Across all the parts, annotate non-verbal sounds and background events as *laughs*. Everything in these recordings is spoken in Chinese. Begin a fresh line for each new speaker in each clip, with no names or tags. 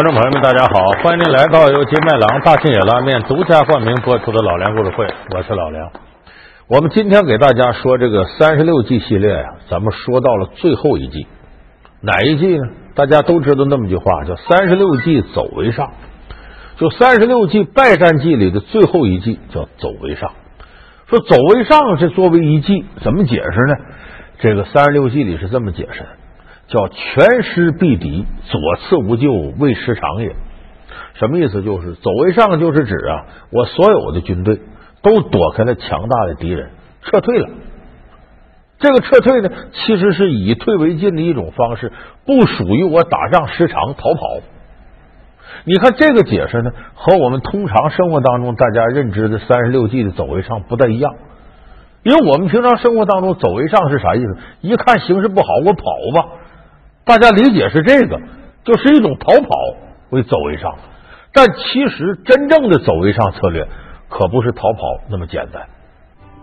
观众朋友们，大家好，欢迎您来到由金麦郎大庆野拉面独家冠名播出的老梁故事会，我是老梁。我们今天给大家说这个三十六计系列呀，咱们说到了最后一计，哪一计呢？大家都知道那么句话，叫三十六计走为上。就三十六计败战计里的最后一计叫走为上。说走为上是作为一计，怎么解释呢？这个三十六计里是这么解释的。叫全师必敌，左次无救，未失常也。什么意思？就是走为上，就是指啊，我所有的军队都躲开了强大的敌人，撤退了。这个撤退呢，其实是以退为进的一种方式，不属于我打仗失常逃跑。你看这个解释呢，和我们通常生活当中大家认知的三十六计的走为上不太一样。因为我们平常生活当中走为上是啥意思？一看形势不好，我跑吧。大家理解是这个，就是一种逃跑为走为上，但其实真正的走为上策略可不是逃跑那么简单。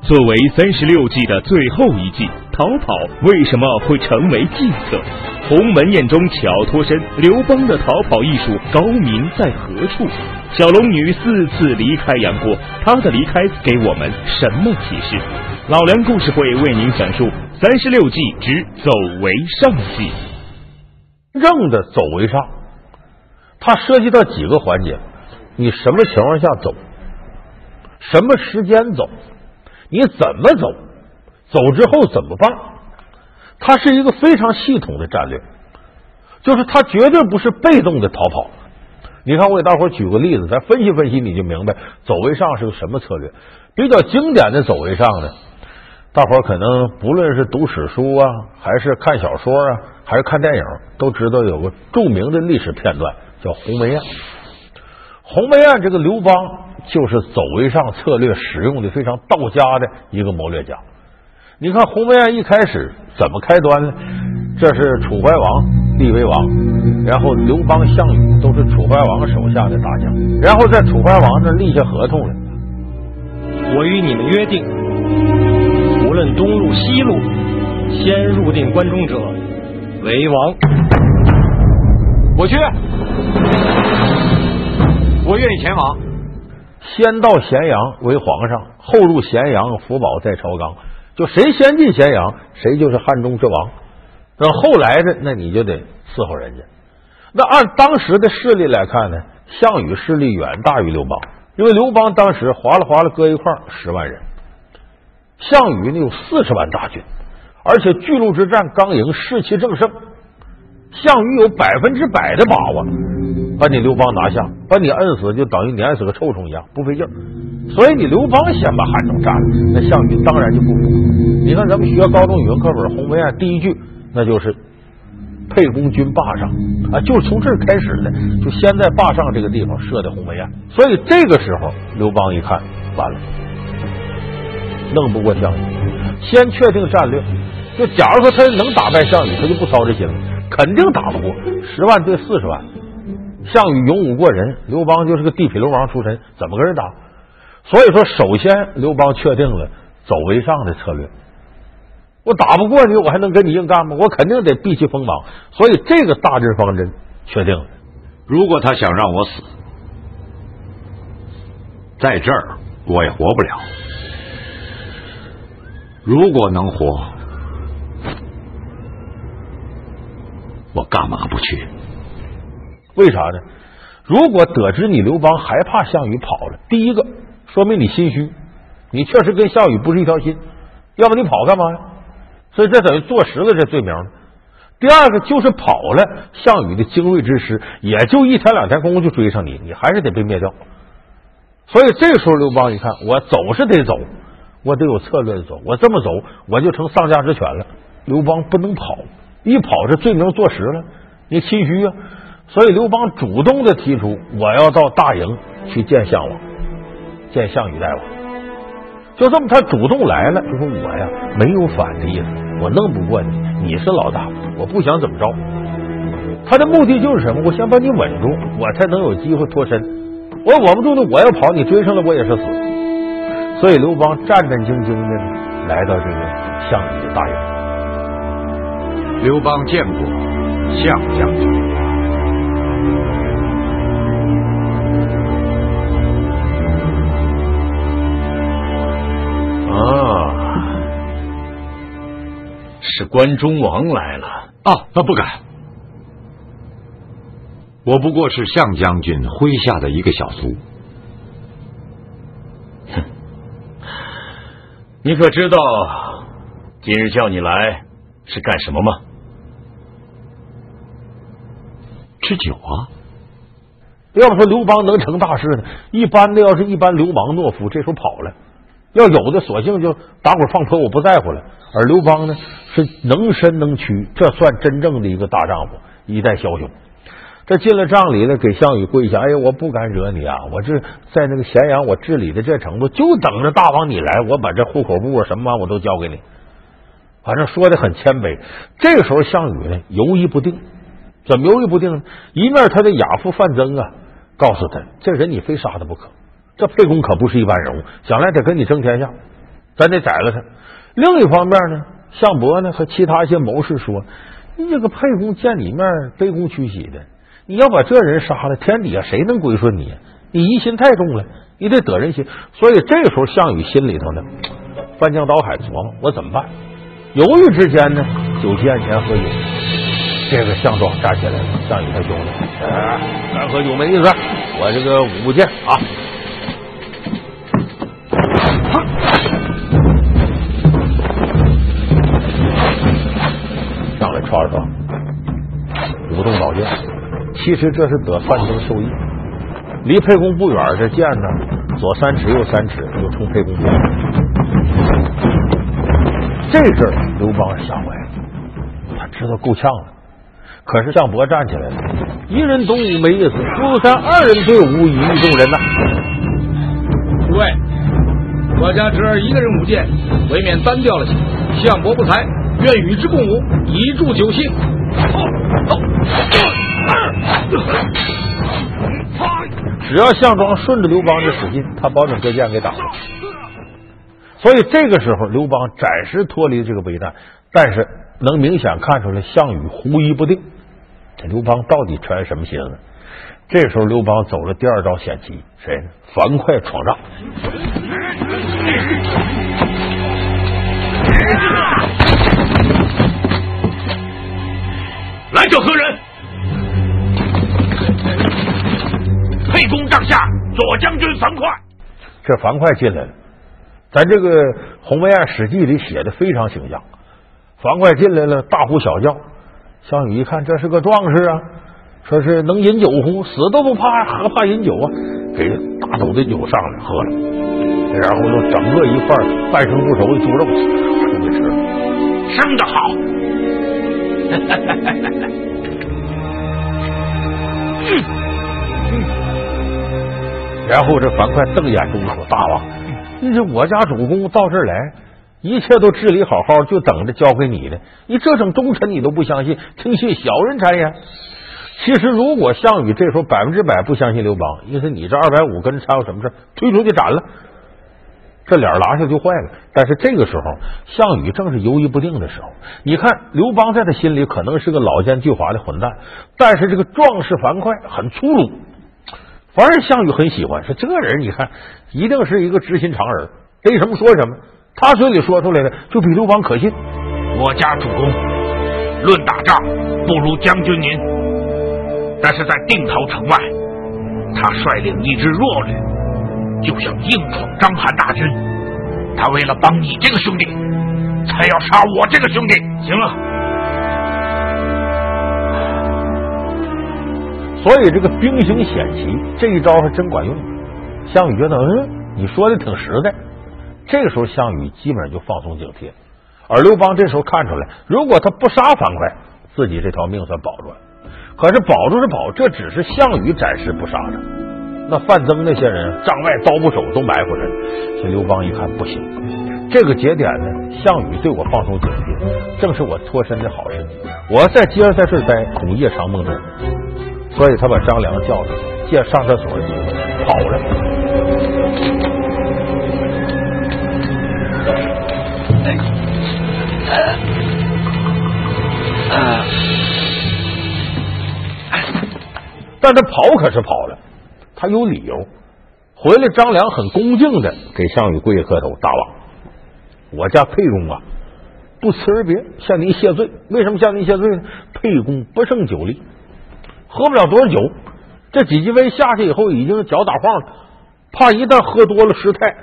作为三十六计的最后一计，逃跑为什么会成为计策？鸿门宴中巧脱身，刘邦的逃跑艺术高明在何处？小龙女四次离开杨过，她的离开给我们什么启示？老梁故事会为您讲述三十六计之走为上计。
正的走为上，它涉及到几个环节：你什么情况下走，什么时间走，你怎么走，走之后怎么办？它是一个非常系统的战略，就是它绝对不是被动的逃跑。你看，我给大伙举个例子，咱分析分析，你就明白走为上是个什么策略。比较经典的走为上呢，大伙儿可能不论是读史书啊，还是看小说啊。还是看电影都知道有个著名的历史片段叫鸿门宴。鸿门宴这个刘邦就是走为上策略使用的非常道家的一个谋略家。你看鸿门宴一开始怎么开端呢？这是楚怀王立为王，然后刘邦、项羽都是楚怀王手下的大将，然后在楚怀王这立下合同了。
我与你们约定，论东路西路，先入定关中者。为王，
我去，我愿意前往。
先到咸阳为皇上，后入咸阳福宝在朝纲。就谁先进咸阳，谁就是汉中之王。那后来的，那你就得伺候人家。那按当时的势力来看呢，项羽势力远大于刘邦，因为刘邦当时划拉划拉搁一块十万人，项羽呢有四十万大军。而且巨鹿之战刚赢，士气正盛，项羽有百分之百的把握把你刘邦拿下，把你摁死就等于碾死个臭虫一样，不费劲。所以你刘邦先把汉中占了，那项羽当然就不服。你看咱们学高中语文课本《鸿门宴》第一句，那就是“沛公军霸上”，啊，就是从这儿开始的，就先在霸上这个地方设的鸿门宴。所以这个时候，刘邦一看，完了，弄不过项羽，先确定战略。就假如说他能打败项羽，他就不操这心了，肯定打不过。十万对四十万，项羽勇武过人，刘邦就是个地痞流氓出身，怎么跟人打？所以说，首先刘邦确定了走为上的策略。我打不过你，我还能跟你硬干吗？我肯定得避其锋芒。所以这个大致方针确定了。
如果他想让我死，在这儿我也活不了。如果能活。我干嘛不去？
为啥呢？如果得知你刘邦害怕项羽跑了，第一个说明你心虚，你确实跟项羽不是一条心，要不你跑干嘛呀？所以这等于坐实了这罪名。第二个就是跑了，项羽的精锐之师也就一天两天功夫就追上你，你还是得被灭掉。所以这时候刘邦一看，我走是得走，我得有策略的走，我这么走我就成丧家之犬了。刘邦不能跑。一跑，这罪名坐实了，你心虚啊！所以刘邦主动的提出，我要到大营去见项王，见项羽大王。就这么，他主动来了，就说我呀没有反的意思，我弄不过你，你是老大，我不想怎么着。他的目的就是什么？我先把你稳住，我才能有机会脱身。我稳不住呢，我要跑，你追上了，我也是死。所以刘邦战战兢兢的来到这个项羽的大营。
刘邦见过项将军。
啊，是关中王来了
啊！那不敢，我不过是项将军麾下的一个小卒。
你可知道今日叫你来是干什么吗？
吃酒啊！
要不说刘邦能成大事呢？一般的，要是一般流氓懦夫，这时候跑了；要有的，索性就打滚放泼，我不在乎了。而刘邦呢，是能伸能屈，这算真正的一个大丈夫，一代枭雄。这进了帐里呢，给项羽跪下，哎呀，我不敢惹你啊！我这在那个咸阳，我治理的这程度，就等着大王你来，我把这户口簿什么我都交给你。反正说的很谦卑。这个时候，项羽呢犹豫不定，怎么犹豫不定呢？一面他的亚父范增啊。告诉他，这人你非杀他不可。这沛公可不是一般人物，将来得跟你争天下，咱得宰了他。另一方面呢，项伯呢和其他一些谋士说：“你这个沛公见你面卑躬屈膝的，你要把这人杀了，天底下谁能归顺你？你疑心太重了，你得得人心。所以这时候，项羽心里头呢，翻江倒海琢磨我怎么办。犹豫之间呢，酒席宴前喝酒。这个项庄站起来了，项羽他兄弟，干喝酒没意思，我这个舞剑啊，其实这是得范增授意，离沛公不远，这剑呢，左三尺右三尺，就冲沛公。这阵刘邦吓坏了，他知道够呛了。可是项伯站起来了，一人独舞没意思，不如咱二人队伍以御众人呐。
诸位，我家侄儿一个人舞剑，未免单调了些。项伯不才，愿与之共舞，以助酒兴。
只要项庄顺着刘邦的使劲，他保准这剑给挡了。所以这个时候，刘邦暂时脱离这个危难，但是能明显看出来项羽狐疑不定。这刘邦到底揣什么心思？这时候，刘邦走了第二招险棋，谁？樊哙闯帐。
来者何人？沛公帐下左将军樊哙。
这樊哙进来了，咱这个《鸿门宴》《史记》里写的非常形象。樊哙进来了，大呼小叫。项羽一看，这是个壮士啊，说是能饮酒乎？死都不怕，何怕饮酒啊？给大斗的酒上来喝了，然后就整个一块半生不熟的猪肉就给吃了，
生的好。*laughs*
然后这樊哙瞪眼中说：“大王，你这我家主公到这儿来。”一切都治理好好，就等着交给你呢。你这种忠臣，你都不相信，听信小人谗言。其实，如果项羽这时候百分之百不相信刘邦，意思你这二百五跟着掺和什么事推出去斩了，这脸拉下就坏了。但是这个时候，项羽正是犹豫不定的时候。你看，刘邦在他心里可能是个老奸巨猾的混蛋，但是这个壮士樊哙很粗鲁，反而项羽很喜欢。说这个人，你看一定是一个知心肠人，逮什么说什么。他嘴里说出来的就比刘邦可信。
我家主公论打仗不如将军您，但是在定陶城外，他率领一支弱旅，就想硬闯章邯大军。他为了帮你这个兄弟，才要杀我这个兄弟。
行了，
所以这个兵行险棋这一招还真管用。项羽觉得，嗯，你说的挺实在。这个时候，项羽基本上就放松警惕，而刘邦这时候看出来，如果他不杀樊哙，自己这条命算保住了。可是保住是保，这只是项羽暂时不杀他。那范增那些人，帐外刀不手都埋伏着。这刘邦一看不行，这个节点呢，项羽对我放松警惕，正是我脱身的好时机。我要再接着在这待，恐夜长梦多。所以他把张良叫来，借上厕所的机会跑了。但他跑可是跑了，他有理由。回来，张良很恭敬的给项羽跪下磕头：“大王，我家沛公啊，不辞而别，向您谢罪。为什么向您谢罪呢？沛公不胜酒力，喝不了多少酒。这几级位下去以后，已经脚打晃了，怕一旦喝多了失态，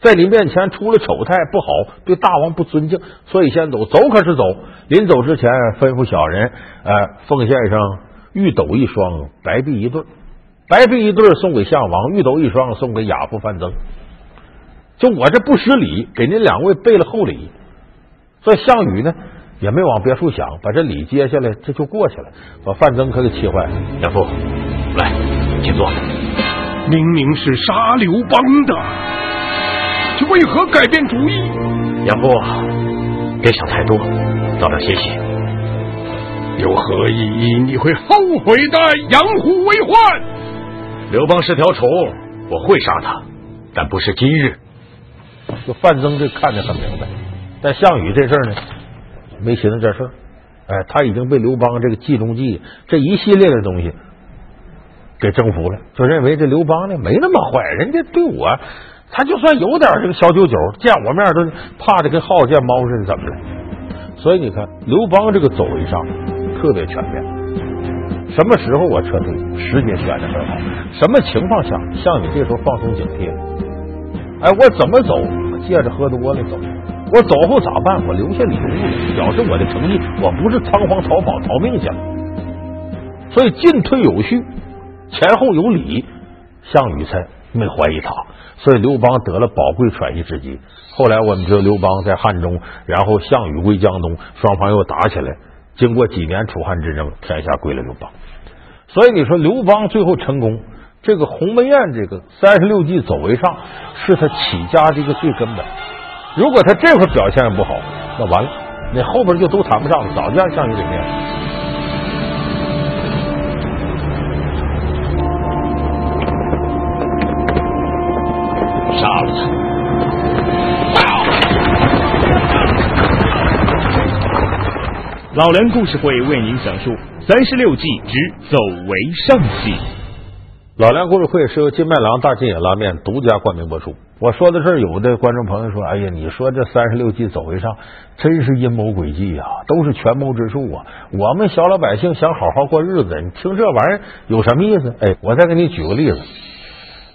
在你面前出了丑态不好，对大王不尊敬，所以先走。走可是走，临走之前吩咐小人，呃，奉献上玉斗一双，白璧一对，白璧一对送给项王，玉斗一双送给亚父范增。就我这不失礼，给您两位备了厚礼。所以项羽呢也没往别处想，把这礼接下来，这就过去了，把范增可给气坏了。
亚父，来，请坐。
明明是杀刘邦的，却为何改变主意？
杨父，别想太多，早点歇息。
有何意义？你会后悔的。养虎为患。
刘邦是条虫，我会杀他，但不是今日。
就范增这看得很明白，但项羽这事儿呢，没寻思这事儿。哎，他已经被刘邦这个计中计这一系列的东西给征服了，就认为这刘邦呢没那么坏，人家对我，他就算有点这个小九九，见我面都怕的跟耗子见猫似的，怎么了？所以你看，刘邦这个走位上特别全面。什么时候我撤退，时间选的很好。什么情况下，项羽这时候放松警惕？哎，我怎么走？借着喝多了走。我走后咋办？我留下礼物，表示我的诚意。我不是仓皇逃跑逃命去了。所以进退有序，前后有礼，项羽才没怀疑他。所以刘邦得了宝贵喘息之机。后来我们知道刘邦在汉中，然后项羽归江东，双方又打起来。经过几年楚汉之争，天下归了刘邦。所以你说刘邦最后成功。这个鸿门宴，这个三十六计走为上，是他起家的一个最根本。如果他这块表现不好，那完了，那后边就都谈不上了，早就让项羽给灭了。
杀了他！
老梁故事会为您讲述三十六计之走为上计。
老梁故事会是由金麦郎大金野拉面独家冠名播出。我说到这儿，有的观众朋友说：“哎呀，你说这三十六计走为上，真是阴谋诡计呀，都是权谋之术啊！我们小老百姓想好好过日子，你听这玩意儿有什么意思？”哎，我再给你举个例子。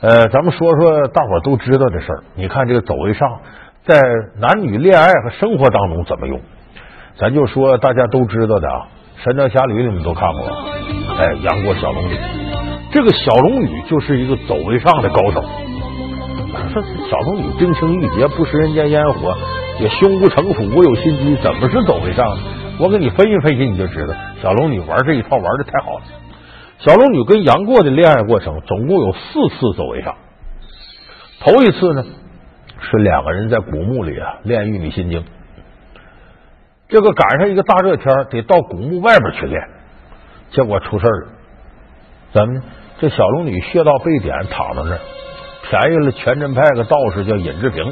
呃，咱们说说大伙都知道的事儿。你看这个走为上，在男女恋爱和生活当中怎么用？咱就说大家都知道的啊，《神雕侠侣》你们都看过，哎，杨过小龙女。这个小龙女就是一个走为上的高手。说 *laughs* 小龙女冰清玉洁，不食人间烟火，也胸无城府，我有心机，怎么是走为上？我给你分析分析，你就知道小龙女玩这一套玩的太好了。小龙女跟杨过的恋爱过程总共有四次走为上。头一次呢，是两个人在古墓里啊练玉女心经，这个赶上一个大热天，得到古墓外边去练，结果出事了，怎么呢？这小龙女穴道被点，躺在那儿，便宜了全真派个道士叫尹志平，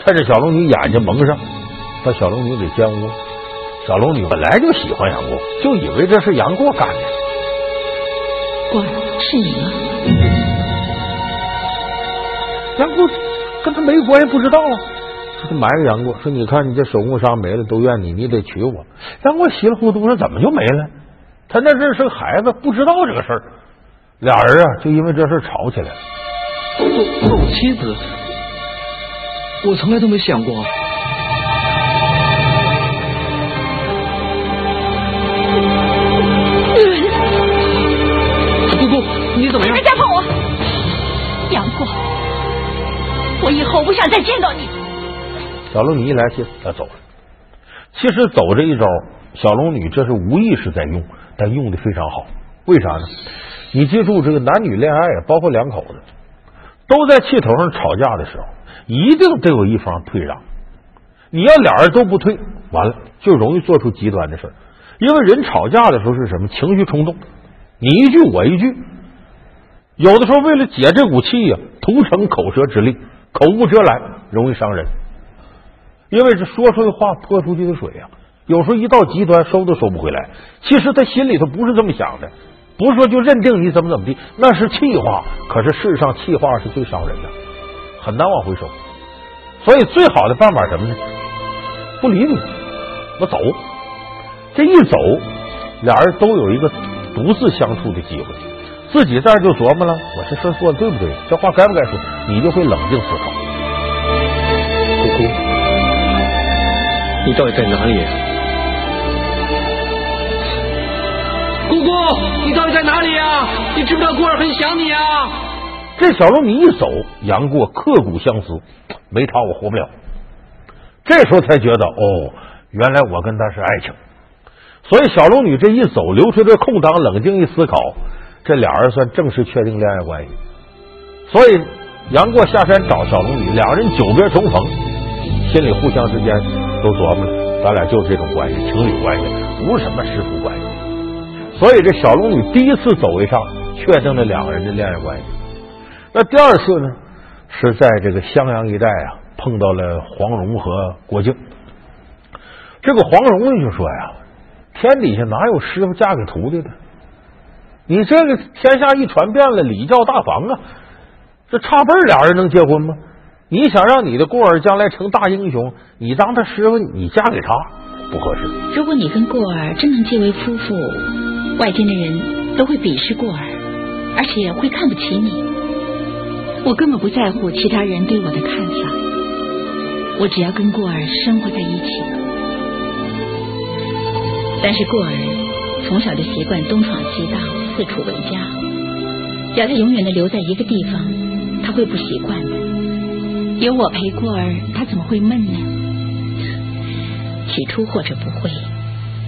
趁着小龙女眼睛蒙上，把小龙女给奸污。小龙女本来就喜欢杨过，就以为这是杨过干的。
官是你吗？
杨过跟他没关系，不知道啊。他埋怨杨过说：“你看你这手工伤没了，都怨你，你得娶我。”杨过稀里糊涂说：“怎么就没了？他那阵是个孩子，不知道这个事儿。”俩人啊，就因为这事吵起来了。
做我妻子，我从来都没想过。姑姑，你怎么样？
别再碰我，杨过，我以后不想再见到你。
小龙女一来气，他走了。其实走这一招，小龙女这是无意识在用，但用的非常好。为啥呢？你记住，这个男女恋爱，包括两口子，都在气头上吵架的时候，一定得有一方退让。你要俩人都不退，完了就容易做出极端的事因为人吵架的时候是什么？情绪冲动，你一句我一句，有的时候为了解这股气呀，徒逞口舌之力，口无遮拦，容易伤人。因为这说出的话泼出去的水呀，有时候一到极端，收都收不回来。其实他心里头不是这么想的。不是说就认定你怎么怎么地，那是气话。可是事实上，气话是最伤人的，很难往回收。所以最好的办法什么呢？不理你，我走。这一走，俩人都有一个独自相处的机会。自己在这就琢磨了，我这事做的对不对？这话该不该说？你就会冷静思考。
姑姑，你到底在哪里？姑姑，你到底在哪里呀？你知不知道孤儿很想你啊？
这小龙女一走，杨过刻骨相思，*tsk* 没他我活不了。这时候才觉得，哦，原来我跟他是爱情。所以小龙女这一走，留出这空档，冷静一思考，这俩人算正式确定恋爱关系。所以杨过下山找小龙女，两人久别重逢，心里互相之间都琢磨，咱俩就是这种关系，情侣关系，不是什么师徒关系。所以这小龙女第一次走为上，确定了两个人的恋爱关系。那第二次呢，是在这个襄阳一带啊，碰到了黄蓉和郭靖。这个黄蓉呢就说呀。天底下哪有师傅嫁给徒弟的？你这个天下一传遍了，礼教大防啊！这差辈俩人能结婚吗？你想让你的过儿将来成大英雄，你当他师傅，你嫁给他不合适。
如果你跟过儿真能结为夫妇，外间的人都会鄙视过儿，而且会看不起你。我根本不在乎其他人对我的看法，我只要跟过儿生活在一起。但是过儿从小就习惯东闯西荡，四处为家。要他永远的留在一个地方，他会不习惯的。有我陪过儿，他怎么会闷呢？起初或者不会，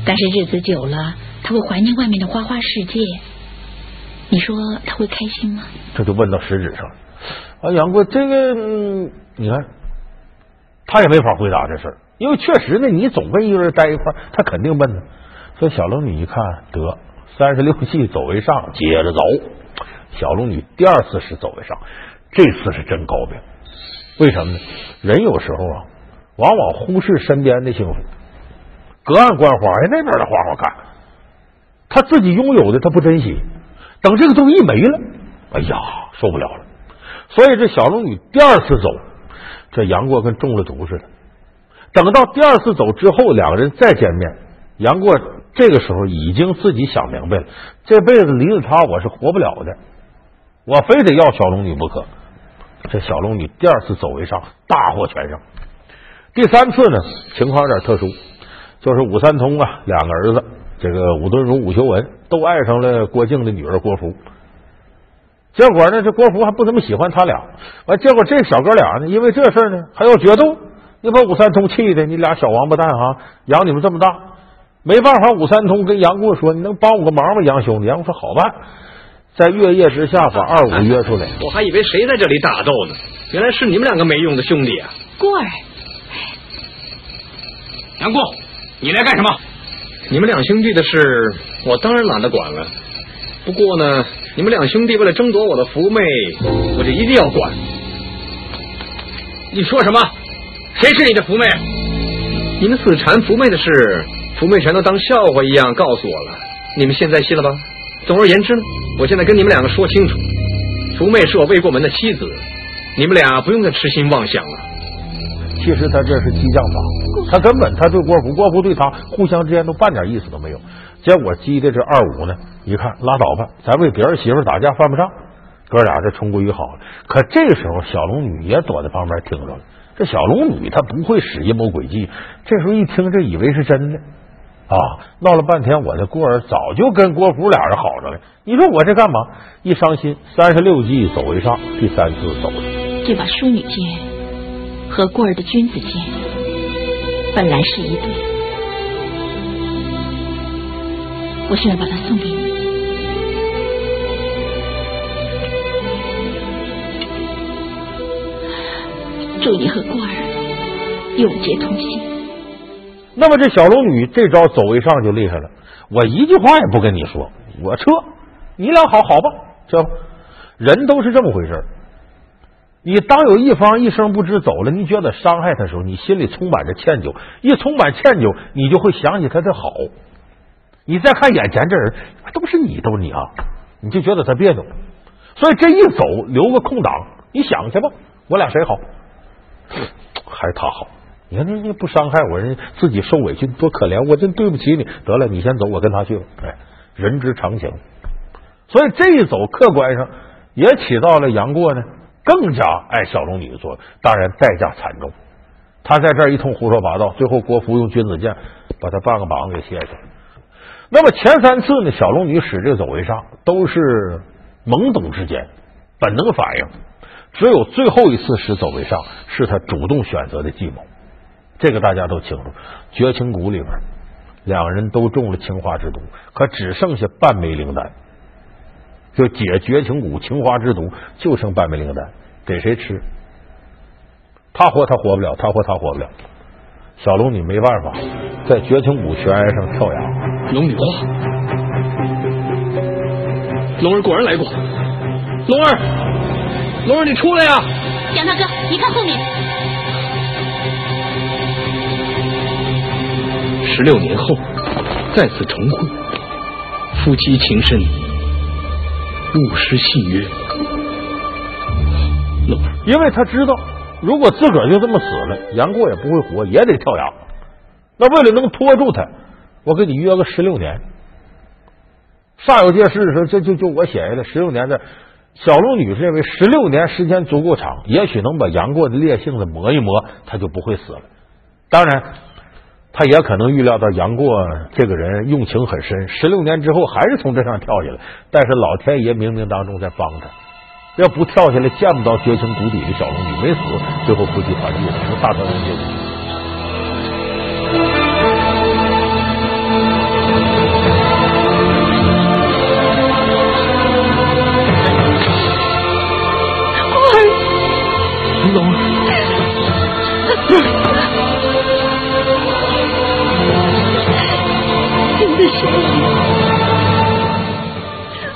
但是日子久了，他会怀念外面的花花世界。你说他会开心吗？
这就问到实质上了。啊，杨过，这个你看，他也没法回答这事儿，因为确实呢，你总跟一个人待一块儿，他肯定闷呢。所以小龙女一看，得三十六计走为上，接着走。小龙女第二次是走为上，这次是真高明。为什么呢？人有时候啊，往往忽视身边的幸福，隔岸观花，哎，那边的花好看，他自己拥有的他不珍惜，等这个东西一没了，哎呀，受不了了。所以这小龙女第二次走，这杨过跟中了毒似的。等到第二次走之后，两个人再见面，杨过。这个时候已经自己想明白了，这辈子离了他我是活不了的，我非得要小龙女不可。这小龙女第二次走为上，大获全胜。第三次呢，情况有点特殊，就是武三通啊，两个儿子，这个武敦儒、武修文都爱上了郭靖的女儿郭芙。结果呢，这郭芙还不怎么喜欢他俩。完，结果这小哥俩呢，因为这事呢，还要决斗，你把武三通气的，你俩小王八蛋哈，养你们这么大。没办法，武三通跟杨过说：“你能帮我个忙吗，杨兄弟？”杨过说：“好办。”在月夜之下，把二五约出来。
我还以为谁在这里打斗呢，原来是你们两个没用的兄弟啊！
过儿，
杨过，你来干什么？
你们两兄弟的事，我当然懒得管了。不过呢，你们两兄弟为了争夺我的福妹，我就一定要管。
你说什么？谁是你的福妹？
你们死缠福妹的事。福妹全都当笑话一样告诉我了，你们现在信了吧？总而言之呢，我现在跟你们两个说清楚，福妹是我未过门的妻子，你们俩不用再痴心妄想了。
其实他这是激将法，他根本他对郭芙，郭芙对他互相之间都半点意思都没有。结果激的这二五呢，一看拉倒吧，咱为别人媳妇打架犯不上，哥俩这重归于好了。可这时候，小龙女也躲在旁边听着了。这小龙女她不会使阴谋诡计，这时候一听，这以为是真的。啊！闹了半天，我的过儿早就跟郭芙俩人好着了。你说我这干嘛？一伤心，三十六计走为上，第三次走了。
这把淑女剑和过儿的君子剑本来是一对，我现在把它送给你，祝你和过儿永结同心。
那么这小龙女这招走为上就厉害了，我一句话也不跟你说，我撤，你俩好好吧，这人都是这么回事你当有一方一声不知走了，你觉得伤害他的时候，你心里充满着歉疚，一充满歉疚，你就会想起他的好。你再看眼前这人，都是你，都是你啊，你就觉得他别扭。所以这一走，留个空档，你想去吧，我俩谁好？还是他好。你看，你你不伤害我，人家自己受委屈多可怜，我真对不起你。得了，你先走，我跟他去了。哎，人之常情。所以这一走，客观上也起到了杨过呢更加爱小龙女的作用，当然代价惨重。他在这儿一通胡说八道，最后郭芙用君子剑把他半个膀子给卸下来。那么前三次呢，小龙女使这个走为上都是懵懂之间本能反应，只有最后一次使走为上是他主动选择的计谋。这个大家都清楚，绝情谷里边两人都中了青花之毒，可只剩下半枚灵丹。就解绝情谷情花之毒，就剩半枚灵丹，给谁吃？他活他活不了，他活他活不了。小龙女没办法，在绝情谷悬崖上跳崖。
龙女花，龙儿果然来过。龙儿，龙儿，你出来呀！
杨大哥，你看后面。
十六年后再次重会，夫妻情深，不失信约。
因为他知道。如果自个儿就这么死了，杨过也不会活，也得跳崖。那为了能拖住他，我给你约个十六年。煞有介事的时候，这就就我写下来十六年的。小龙女是认为十六年时间足够长，也许能把杨过的烈性子磨一磨，他就不会死了。当然，他也可能预料到杨过这个人用情很深，十六年之后还是从这上跳下来。但是老天爷冥冥当中在帮他。要不跳下来见不到绝情谷底的小龙女，没死，最后夫妻团聚了，成大团圆结局。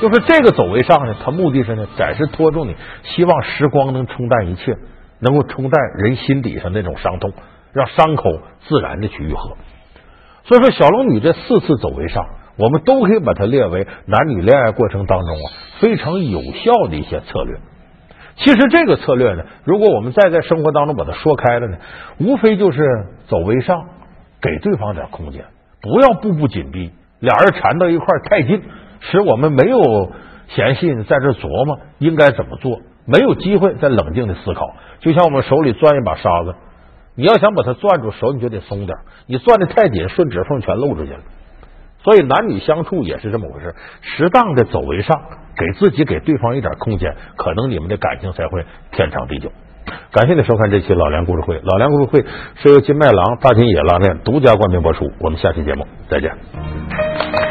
就是这个走为上呢，他目的是呢，暂时拖住你，希望时光能冲淡一切，能够冲淡人心底上那种伤痛，让伤口自然的去愈合。所以说，小龙女这四次走为上，我们都可以把它列为男女恋爱过程当中啊非常有效的一些策略。其实这个策略呢，如果我们再在生活当中把它说开了呢，无非就是走为上，给对方点空间，不要步步紧逼，俩人缠到一块太近。使我们没有闲心在这琢磨应该怎么做，没有机会再冷静的思考。就像我们手里攥一把沙子，你要想把它攥住，手你就得松点，你攥的太紧，顺指缝全露出去了。所以男女相处也是这么回事，适当的走为上，给自己给对方一点空间，可能你们的感情才会天长地久。感谢你收看这期老梁故事会，老梁故事会是由金麦郎大金野拉面独家冠名播出。我们下期节目再见。